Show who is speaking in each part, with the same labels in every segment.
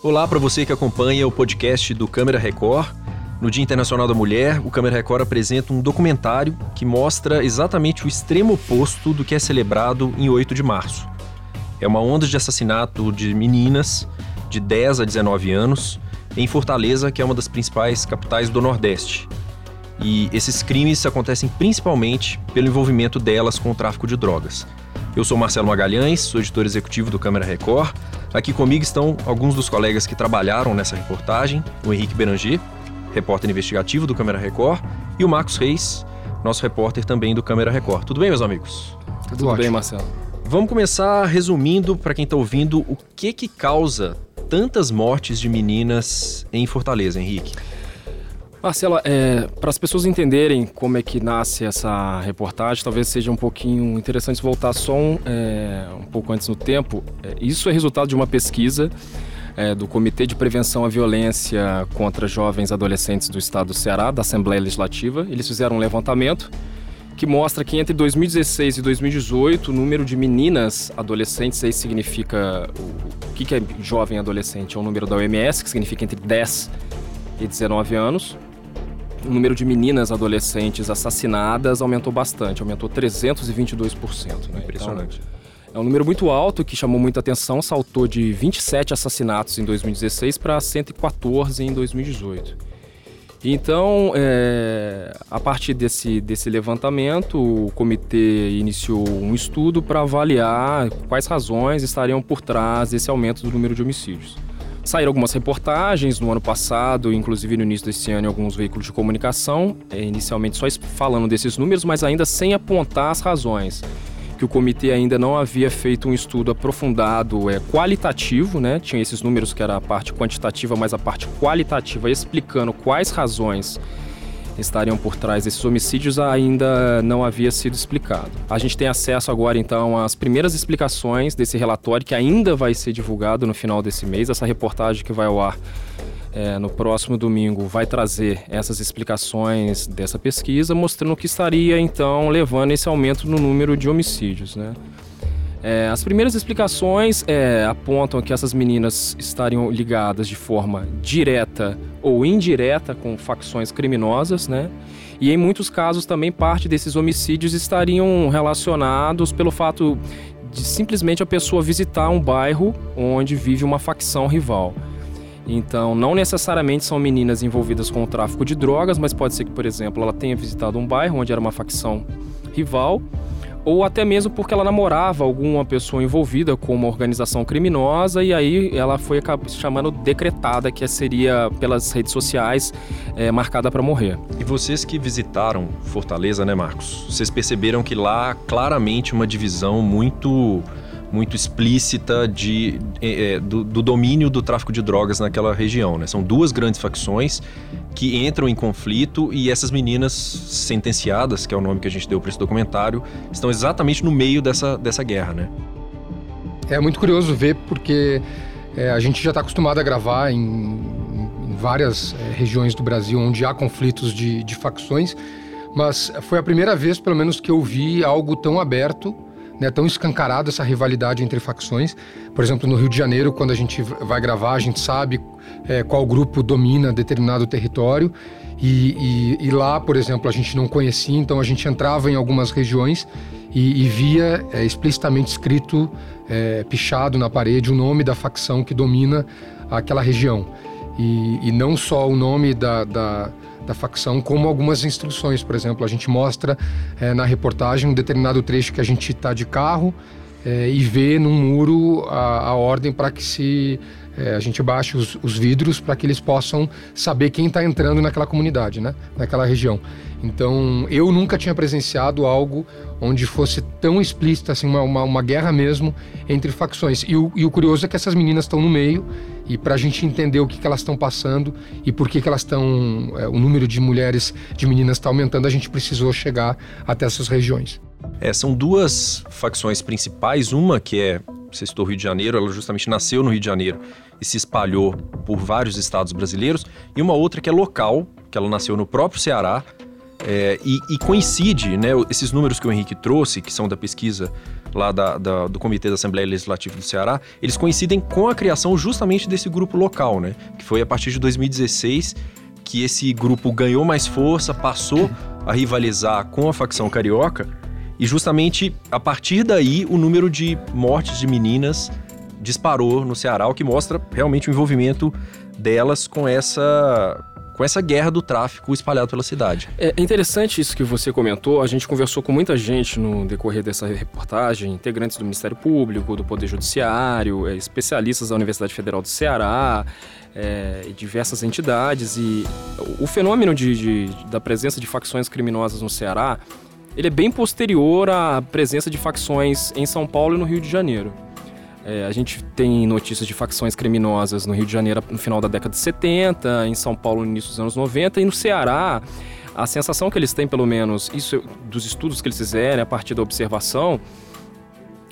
Speaker 1: Olá para você que acompanha o podcast do Câmera Record. No Dia Internacional da Mulher, o Câmera Record apresenta um documentário que mostra exatamente o extremo oposto do que é celebrado em 8 de março. É uma onda de assassinato de meninas de 10 a 19 anos em Fortaleza, que é uma das principais capitais do Nordeste. E esses crimes acontecem principalmente pelo envolvimento delas com o tráfico de drogas. Eu sou Marcelo Magalhães, sou editor executivo do Câmera Record. Aqui comigo estão alguns dos colegas que trabalharam nessa reportagem: o Henrique Beranger, repórter investigativo do Câmera Record, e o Marcos Reis, nosso repórter também do Câmera Record. Tudo bem, meus amigos?
Speaker 2: Tudo, Tudo bem, Marcelo.
Speaker 1: Vamos começar resumindo para quem está ouvindo o que que causa tantas mortes de meninas em Fortaleza, Henrique.
Speaker 2: Marcela, é, para as pessoas entenderem como é que nasce essa reportagem, talvez seja um pouquinho interessante voltar só um, é, um pouco antes no tempo. É, isso é resultado de uma pesquisa é, do Comitê de Prevenção à Violência contra Jovens Adolescentes do Estado do Ceará, da Assembleia Legislativa. Eles fizeram um levantamento que mostra que entre 2016 e 2018 o número de meninas adolescentes, aí significa o, o que, que é jovem adolescente? É o número da OMS, que significa entre 10 e 19 anos o número de meninas adolescentes assassinadas aumentou bastante, aumentou 322%. Né?
Speaker 1: Impressionante.
Speaker 2: Então, é um número muito alto que chamou muita atenção, saltou de 27 assassinatos em 2016 para 114 em 2018. Então, é, a partir desse, desse levantamento, o comitê iniciou um estudo para avaliar quais razões estariam por trás desse aumento do número de homicídios. Saíram algumas reportagens no ano passado, inclusive no início desse ano, em alguns veículos de comunicação, é, inicialmente só falando desses números, mas ainda sem apontar as razões. Que o comitê ainda não havia feito um estudo aprofundado, é, qualitativo, né? Tinha esses números que era a parte quantitativa, mas a parte qualitativa explicando quais razões estariam por trás desses homicídios ainda não havia sido explicado. A gente tem acesso agora então às primeiras explicações desse relatório que ainda vai ser divulgado no final desse mês. Essa reportagem que vai ao ar é, no próximo domingo vai trazer essas explicações dessa pesquisa, mostrando que estaria então levando esse aumento no número de homicídios, né? É, as primeiras explicações é, apontam que essas meninas estariam ligadas de forma direta ou indireta com facções criminosas, né? E em muitos casos também parte desses homicídios estariam relacionados pelo fato de simplesmente a pessoa visitar um bairro onde vive uma facção rival. Então, não necessariamente são meninas envolvidas com o tráfico de drogas, mas pode ser que, por exemplo, ela tenha visitado um bairro onde era uma facção rival ou até mesmo porque ela namorava alguma pessoa envolvida com uma organização criminosa e aí ela foi chamando decretada que seria pelas redes sociais é, marcada para morrer.
Speaker 1: E vocês que visitaram Fortaleza, né, Marcos? Vocês perceberam que lá claramente uma divisão muito muito explícita de, é, do, do, domínio do tráfico de drogas naquela região. Né? São duas grandes facções que entram em conflito e essas meninas sentenciadas, que é o nome que a gente deu para esse documentário, estão exatamente no meio dessa, dessa guerra. Né?
Speaker 3: É muito curioso ver porque é, a gente já está acostumado a gravar em, em várias é, regiões do Brasil onde há conflitos de, de facções, mas foi a primeira vez, pelo menos, que eu vi algo tão aberto né, tão escancarado essa rivalidade entre facções. Por exemplo, no Rio de Janeiro, quando a gente vai gravar, a gente sabe é, qual grupo domina determinado território. E, e, e, lá, por exemplo, a gente não conhecia, então a gente entrava em algumas regiões e, e via é, explicitamente escrito, é, pichado na parede, o nome da facção que domina aquela região. E, não só o nome da, da da facção, como algumas instruções. Por exemplo, a gente mostra é, na reportagem um determinado trecho que a gente está de carro é, e vê num muro a, a ordem para que se é, a gente baixe os, os vidros para que eles possam saber quem está entrando naquela comunidade, né? naquela região. Então, eu nunca tinha presenciado algo onde fosse tão explícita, assim, uma, uma, uma guerra mesmo entre facções. E o, e o, curioso é que essas meninas estão no meio, e para a gente entender o que, que elas estão passando e por que, que elas estão. É, o número de mulheres, de meninas está aumentando, a gente precisou chegar até essas regiões.
Speaker 1: É, são duas facções principais. Uma que é, citou Rio de Janeiro, ela justamente nasceu no Rio de Janeiro e se espalhou por vários estados brasileiros, e uma outra que é local, que ela nasceu no próprio Ceará, é, e, e, coincide, né, esses números que o Henrique trouxe, que são da pesquisa lá da, da, do Comitê da Assembleia Legislativa do Ceará, eles coincidem com a criação justamente desse grupo local, né? Que foi a partir de 2016 que esse grupo ganhou mais força, passou a rivalizar com a facção carioca, e justamente a partir daí o número de mortes de meninas disparou no Ceará, o que mostra realmente o envolvimento delas com essa com essa guerra do tráfico espalhado pela cidade.
Speaker 2: É interessante isso que você comentou. A gente conversou com muita gente no decorrer dessa reportagem, integrantes do Ministério Público, do Poder Judiciário, é, especialistas da Universidade Federal do Ceará, é, diversas entidades. E o fenômeno de, de, da presença de facções criminosas no Ceará, ele é bem posterior à presença de facções em São Paulo e no Rio de Janeiro. É, a gente tem notícias de facções criminosas no Rio de Janeiro no final da década de 70, em São Paulo no início dos anos 90 e no Ceará. A sensação que eles têm, pelo menos, isso dos estudos que eles fizeram, a partir da observação,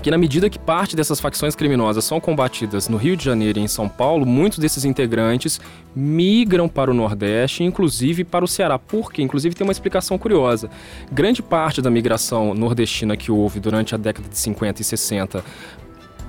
Speaker 2: que na medida que parte dessas facções criminosas são combatidas no Rio de Janeiro e em São Paulo, muitos desses integrantes migram para o Nordeste, inclusive para o Ceará. Por quê? Inclusive tem uma explicação curiosa. Grande parte da migração nordestina que houve durante a década de 50 e 60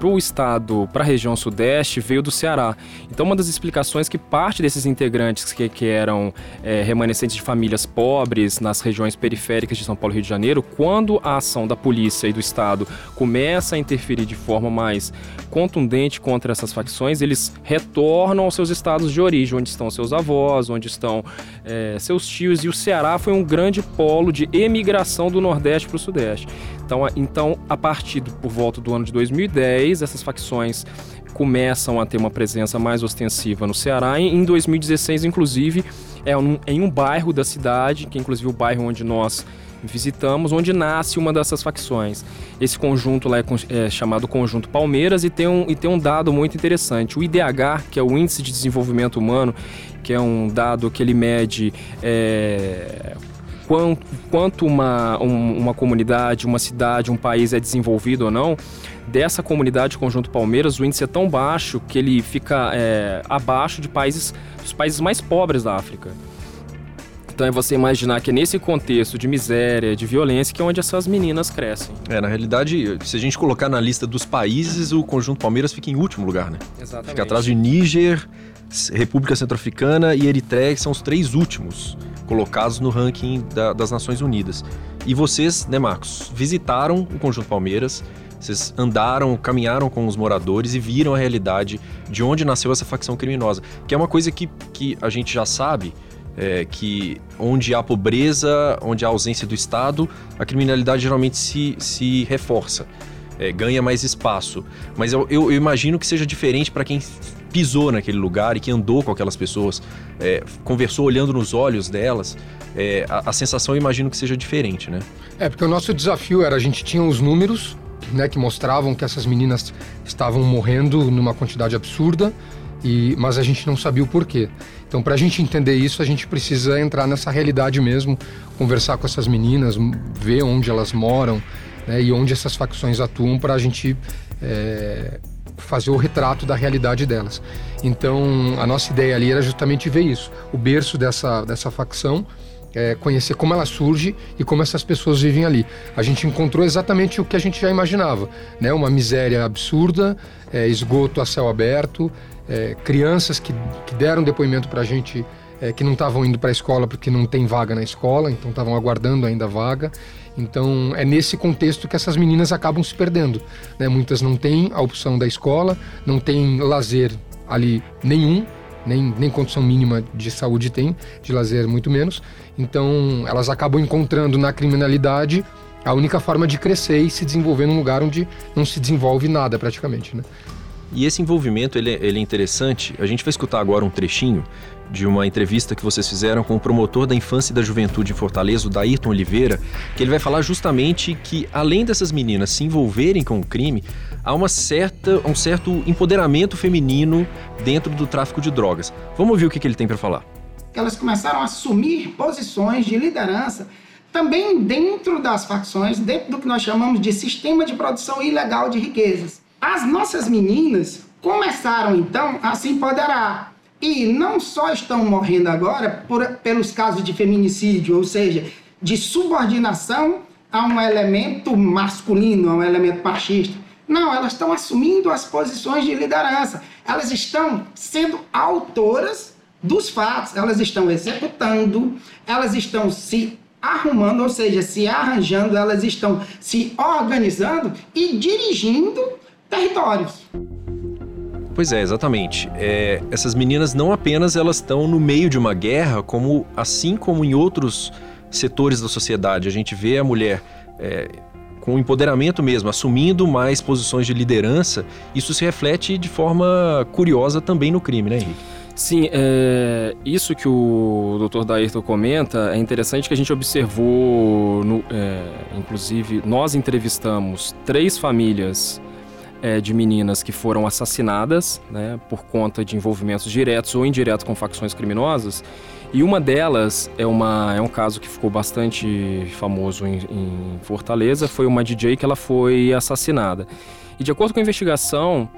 Speaker 2: para o estado, para a região sudeste, veio do Ceará. Então, uma das explicações que parte desses integrantes que, que eram é, remanescentes de famílias pobres nas regiões periféricas de São Paulo e Rio de Janeiro, quando a ação da polícia e do Estado começa a interferir de forma mais contundente contra essas facções, eles retornam aos seus estados de origem, onde estão seus avós, onde estão é, seus tios. E o Ceará foi um grande polo de emigração do Nordeste para o Sudeste. Então, então, a partir por volta do ano de 2010, essas facções começam a ter uma presença mais ostensiva no Ceará. Em 2016, inclusive, é um, em um bairro da cidade, que é inclusive o bairro onde nós visitamos, onde nasce uma dessas facções. Esse conjunto lá é, é, chamado Conjunto Palmeiras e tem, um, e tem um dado muito interessante. O IDH, que é o Índice de Desenvolvimento Humano, que é um dado que ele mede é, quanto, quanto uma, um, uma comunidade, uma cidade, um país é desenvolvido ou não, dessa comunidade Conjunto Palmeiras, o índice é tão baixo que ele fica é, abaixo de países, dos países mais pobres da África. Então é você imaginar que é nesse contexto de miséria, de violência, que é onde essas meninas crescem.
Speaker 1: É, na realidade, se a gente colocar na lista dos países, o Conjunto Palmeiras fica em último lugar, né?
Speaker 2: Exatamente.
Speaker 1: Fica atrás de Níger, República Centro-Africana e Eritreia, que são os três últimos colocados no ranking da, das Nações Unidas. E vocês, né, Marcos, visitaram o Conjunto Palmeiras, vocês andaram, caminharam com os moradores e viram a realidade de onde nasceu essa facção criminosa, que é uma coisa que, que a gente já sabe, é, que onde há pobreza, onde há ausência do Estado, a criminalidade geralmente se, se reforça, é, ganha mais espaço. Mas eu, eu, eu imagino que seja diferente para quem pisou naquele lugar e que andou com aquelas pessoas, é, conversou olhando nos olhos delas, é, a, a, sensação eu imagino que seja diferente, né?
Speaker 3: É, porque o nosso desafio era, a gente tinha os números, né, que mostravam que essas meninas estavam morrendo numa quantidade absurda, e, mas a gente não sabia o porquê. Então, para a gente entender isso, a gente precisa entrar nessa realidade mesmo, conversar com essas meninas, ver onde elas moram né, e onde essas facções atuam para a gente é, fazer o retrato da realidade delas. Então, a nossa ideia ali era justamente ver isso, o berço dessa, dessa facção, é, conhecer como ela surge e como essas pessoas vivem ali. A gente encontrou exatamente o que a gente já imaginava, né? Uma miséria absurda, é, esgoto a céu aberto, é, crianças que, que deram depoimento para a gente é, que não estavam indo para a escola porque não tem vaga na escola, então estavam aguardando ainda vaga. Então é nesse contexto que essas meninas acabam se perdendo. Né? Muitas não têm a opção da escola, não têm lazer ali nenhum, nem, nem condição mínima de saúde tem, de lazer muito menos. Então elas acabam encontrando na criminalidade a única forma de crescer e se desenvolver num lugar onde não se desenvolve nada praticamente. Né?
Speaker 1: E esse envolvimento ele, ele é interessante. A gente vai escutar agora um trechinho de uma entrevista que vocês fizeram com o promotor da infância e da juventude em Fortaleza, o Daírton Oliveira, que ele vai falar justamente que, além dessas meninas se envolverem com o crime, há uma certa, um certo empoderamento feminino dentro do tráfico de drogas. Vamos ouvir o que, que ele tem para falar.
Speaker 4: Elas começaram a assumir posições de liderança também dentro das facções, dentro do que nós chamamos de sistema de produção ilegal de riquezas. As nossas meninas começaram então a se empoderar e não só estão morrendo agora por, pelos casos de feminicídio, ou seja, de subordinação a um elemento masculino, a um elemento machista. Não, elas estão assumindo as posições de liderança. Elas estão sendo autoras dos fatos, elas estão executando, elas estão se arrumando, ou seja, se arranjando, elas estão se organizando e dirigindo territórios.
Speaker 1: Pois é, exatamente. É, essas meninas não apenas elas estão no meio de uma guerra, como assim como em outros setores da sociedade a gente vê a mulher é, com empoderamento mesmo, assumindo mais posições de liderança, isso se reflete de forma curiosa também no crime, né, Henrique?
Speaker 2: Sim, é, isso que o Dr. Dairton comenta é interessante que a gente observou, no, é, inclusive, nós entrevistamos três famílias é, de meninas que foram assassinadas né, por conta de envolvimentos diretos ou indiretos com facções criminosas. E uma delas é, uma, é um caso que ficou bastante famoso em, em Fortaleza, foi uma DJ que ela foi assassinada. E de acordo com a investigação,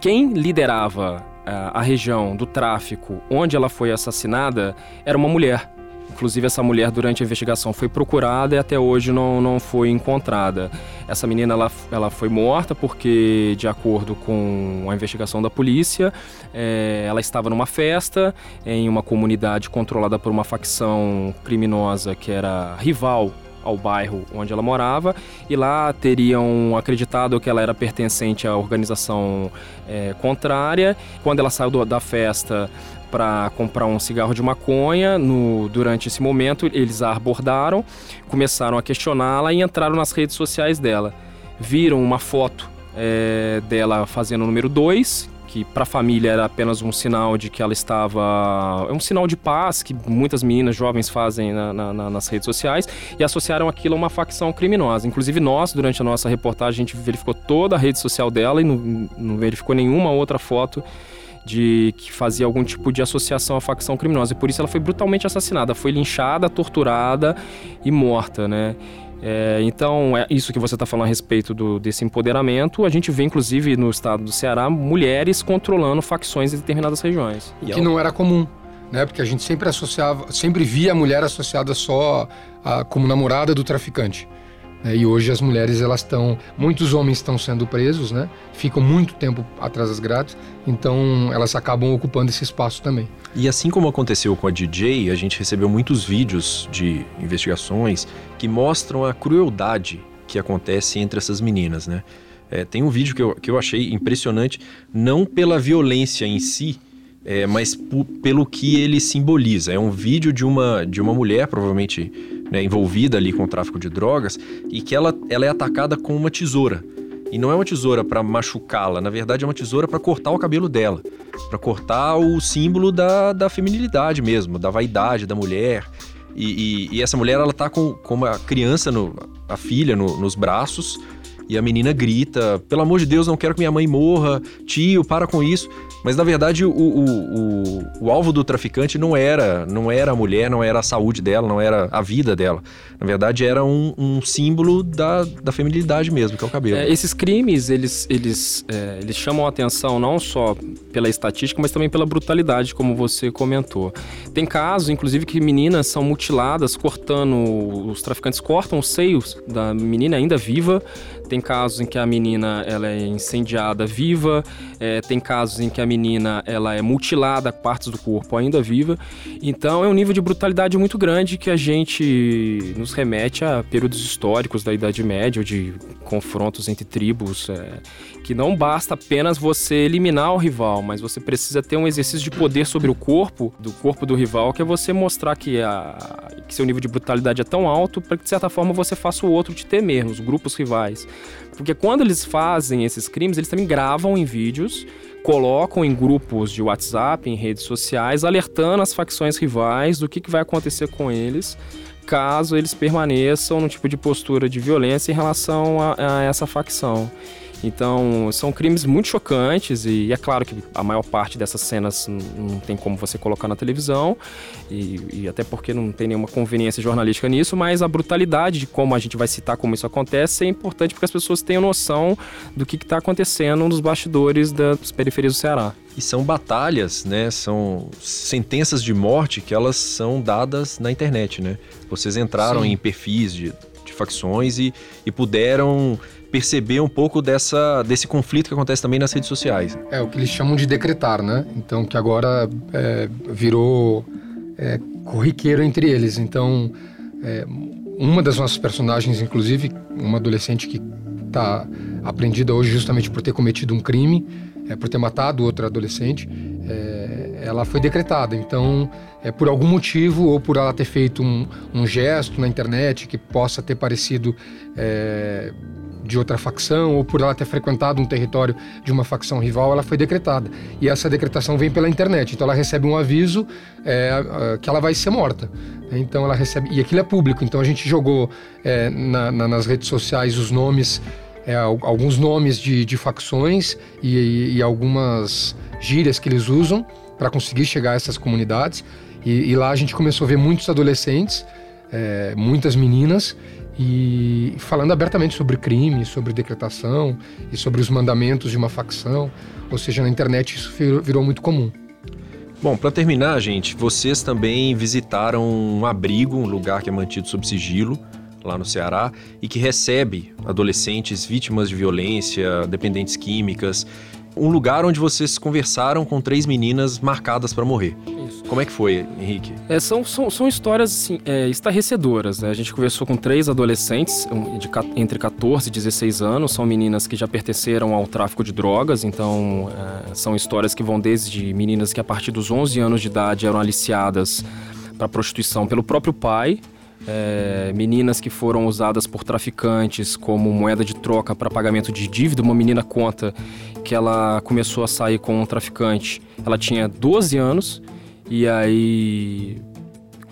Speaker 2: quem liderava a, a região do tráfico onde ela foi assassinada era uma mulher. Inclusive, essa mulher, durante a investigação, foi procurada e até hoje não, não foi encontrada. Essa menina ela, ela foi morta porque, de acordo com a investigação da polícia, é, ela estava numa festa em uma comunidade controlada por uma facção criminosa que era rival ao bairro onde ela morava e lá teriam acreditado que ela era pertencente à organização é, contrária. Quando ela saiu do, da festa para comprar um cigarro de maconha, no, durante esse momento eles a abordaram, começaram a questioná-la e entraram nas redes sociais dela. Viram uma foto é, dela fazendo o número 2, que para a família era apenas um sinal de que ela estava. É um sinal de paz que muitas meninas jovens fazem na, na, nas redes sociais e associaram aquilo a uma facção criminosa. Inclusive, nós, durante a nossa reportagem, a gente verificou toda a rede social dela e não, não verificou nenhuma outra foto de que fazia algum tipo de associação à facção criminosa. E por isso ela foi brutalmente assassinada, foi linchada, torturada e morta, né? É, então, é isso que você está falando a respeito do, desse empoderamento. A gente vê, inclusive, no estado do Ceará, mulheres controlando facções em determinadas regiões.
Speaker 3: Que não era comum, né? Porque a gente sempre associava, sempre via a mulher associada só a, como namorada do traficante. Né? E hoje as mulheres elas estão, muitos homens estão sendo presos, né? Ficam muito tempo atrás das grades, então elas acabam ocupando esse espaço também.
Speaker 1: E assim como aconteceu com a DJ, a gente recebeu muitos vídeos de investigações que mostram a crueldade que acontece entre essas meninas, né? É, tem um vídeo que eu, que eu achei impressionante, não pela violência em si, é, mas pelo que ele simboliza. É um vídeo de uma, de uma mulher, provavelmente né, envolvida ali com o tráfico de drogas, e que ela, ela é atacada com uma tesoura. E não é uma tesoura para machucá-la, na verdade é uma tesoura para cortar o cabelo dela, para cortar o símbolo da, da feminilidade mesmo, da vaidade da mulher. E, e, e, essa mulher ela tá com, com uma criança, no, a filha, no, nos braços, e a menina grita: pelo amor de Deus, não quero que minha mãe morra, tio, para com isso. Mas na verdade o, o, o, o, alvo do traficante não era não era a mulher, não era a saúde dela, não era a vida dela. Na verdade era um, um símbolo da, da feminilidade mesmo, que é o cabelo.
Speaker 2: É, esses crimes, eles, eles, é, eles chamam a atenção não só pela estatística, mas também pela brutalidade, como você comentou. Tem casos, inclusive, que meninas são mutiladas, cortando, os traficantes cortam os seios da menina ainda viva, tem casos em que a menina ela é incendiada viva, é, tem casos em que a menina ela é mutilada, partes do corpo ainda viva. Então é um nível de brutalidade muito grande que a gente nos remete a períodos históricos da Idade Média, de confrontos entre tribos, é, que não basta apenas você eliminar o rival, mas você precisa ter um exercício de poder sobre o corpo, do corpo do rival, que é você mostrar que, a, que seu nível de brutalidade é tão alto para que, de certa forma, você faça o outro te temer, os grupos rivais. Porque quando eles fazem esses crimes, eles também gravam em vídeos, colocam em grupos de WhatsApp, em redes sociais, alertando as facções rivais do que, que vai acontecer com eles caso eles permaneçam no tipo de postura de violência em relação a, a essa facção. Então, são crimes muito chocantes e é claro que a maior parte dessas cenas não tem como você colocar na televisão e, e, até porque não tem nenhuma conveniência jornalística nisso, mas a brutalidade de como a gente vai citar como isso acontece é importante porque as pessoas tenham noção do que está acontecendo nos bastidores das periferias do Ceará.
Speaker 1: E são batalhas, né? São sentenças de morte que elas são dadas na internet, né? Vocês entraram Sim. em perfis de de facções e, e puderam perceber um pouco dessa, desse conflito que acontece também nas redes sociais.
Speaker 3: É o que eles chamam de decretar, né? Então, que agora é, virou é, corriqueiro entre eles. Então, é, uma das nossas personagens, inclusive, uma adolescente que está apreendida hoje justamente por ter cometido um crime, é, por ter matado outra adolescente, é, ela foi decretada. Então, é, por algum motivo ou por ela ter feito um, um gesto na internet que possa ter parecido é, de outra facção ou por ela ter frequentado um território de uma facção rival, ela foi decretada. E essa decretação vem pela internet. Então ela recebe um aviso é, que ela vai ser morta. Então ela recebe e aquilo é público. Então a gente jogou é, na, na, nas redes sociais os nomes, é, alguns nomes de, de facções e, e, algumas gírias que eles usam para conseguir chegar a essas comunidades. E, e, lá a gente começou a ver muitos adolescentes, é, muitas meninas e falando abertamente sobre crime, sobre decretação e sobre os mandamentos de uma facção. Ou seja, na internet isso virou muito comum.
Speaker 1: Bom, para terminar, gente, vocês também visitaram um abrigo, um lugar que é mantido sob sigilo, lá no Ceará, e que recebe adolescentes vítimas de violência, dependentes químicas um lugar onde vocês conversaram com três meninas marcadas para morrer. Isso. Como é que foi, Henrique?
Speaker 2: É, são, são, são histórias assim, é, estarrecedoras. Né? A gente conversou com três adolescentes de, entre 14 e 16 anos. São meninas que já pertenceram ao tráfico de drogas. Então, é, são histórias que vão desde meninas que a partir dos 11 anos de idade eram aliciadas para prostituição pelo próprio pai é, meninas que foram usadas por traficantes como moeda de troca para pagamento de dívida. Uma menina conta que ela começou a sair com um traficante, ela tinha 12 anos e aí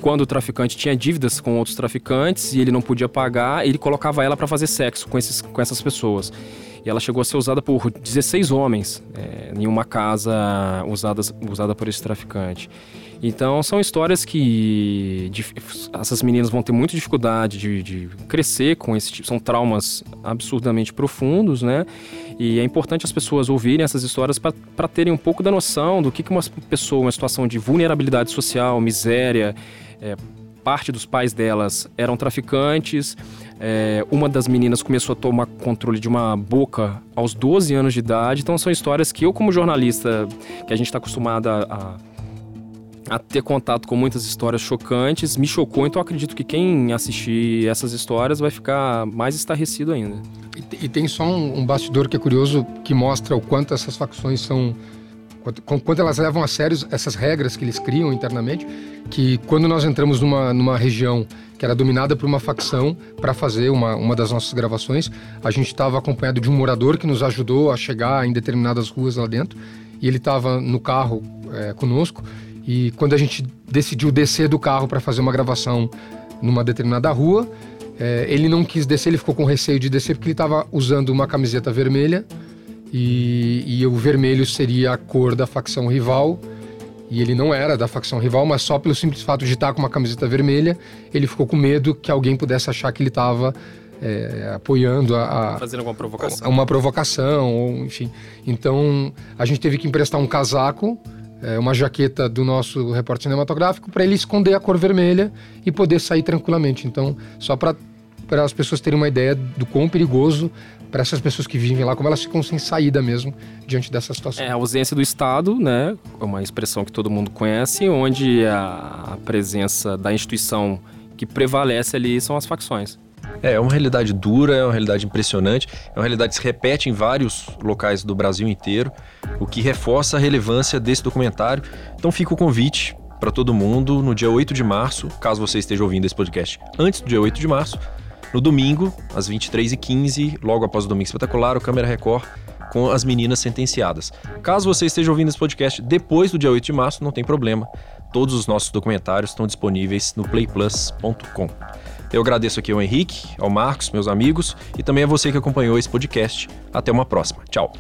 Speaker 2: quando o traficante tinha dívidas com outros traficantes e ele não podia pagar, ele colocava ela para fazer sexo com, esses, com essas pessoas. E ela chegou a ser usada por 16 homens é, em uma casa usada, usada por esse traficante. Então são histórias que essas meninas vão ter muita dificuldade de, de, crescer com esse tipo. São traumas absurdamente profundos, né? E é importante as pessoas ouvirem essas histórias para terem um pouco da noção do que, que uma pessoa, uma situação de vulnerabilidade social, miséria, é, parte dos pais delas eram traficantes. É, uma das meninas começou a tomar controle de uma boca aos 12 anos de idade. Então são histórias que eu, como jornalista, que a gente está acostumado a, a a ter contato com muitas histórias chocantes, me chocou, então acredito que quem assistir essas histórias vai ficar mais estarrecido ainda.
Speaker 3: E, e tem só um, um, bastidor que é curioso, que mostra o quanto essas facções são. Quanto, quanto elas levam a sério essas regras que eles criam internamente, que quando nós entramos numa, numa região que era dominada por uma facção para fazer uma, uma das nossas gravações, a gente estava acompanhado de um morador que nos ajudou a chegar em determinadas ruas lá dentro, e ele estava no carro é, conosco e quando a gente decidiu descer do carro para fazer uma gravação numa determinada rua, é, ele não quis descer, ele ficou com receio de descer porque ele estava usando uma camiseta vermelha e, e, o vermelho seria a cor da facção rival. E ele não era da facção rival, mas só pelo simples fato de estar com uma camiseta vermelha, ele ficou com medo que alguém pudesse achar que ele estava é, apoiando a,
Speaker 2: a, fazendo alguma provocação,
Speaker 3: uma provocação, ou, enfim. Então a gente teve que emprestar um casaco é, uma jaqueta do nosso repórter cinematográfico para ele esconder a cor vermelha e poder sair tranquilamente. Então, só para as pessoas terem uma ideia do quão perigoso para essas pessoas que vivem lá, como elas ficam sem saída mesmo diante dessa situação.
Speaker 2: É a ausência do Estado, né? É uma expressão que todo mundo conhece, onde a, a presença da instituição que prevalece ali são as facções.
Speaker 1: É, é uma realidade dura, é uma realidade impressionante, é uma realidade que se repete em vários locais do Brasil inteiro, o que reforça a relevância desse documentário. Então fica o convite para todo mundo no dia 8 de março, caso você esteja ouvindo esse podcast antes do dia 8 de março, no domingo, às 23h15, logo após o Domingo Espetacular, o Câmera Record com as meninas sentenciadas. Caso você esteja ouvindo esse podcast depois do dia 8 de março, não tem problema. Todos os nossos documentários estão disponíveis no playplus.com. Eu agradeço aqui ao Henrique, ao Marcos, meus amigos, e também a você que acompanhou esse podcast. Até uma próxima. Tchau.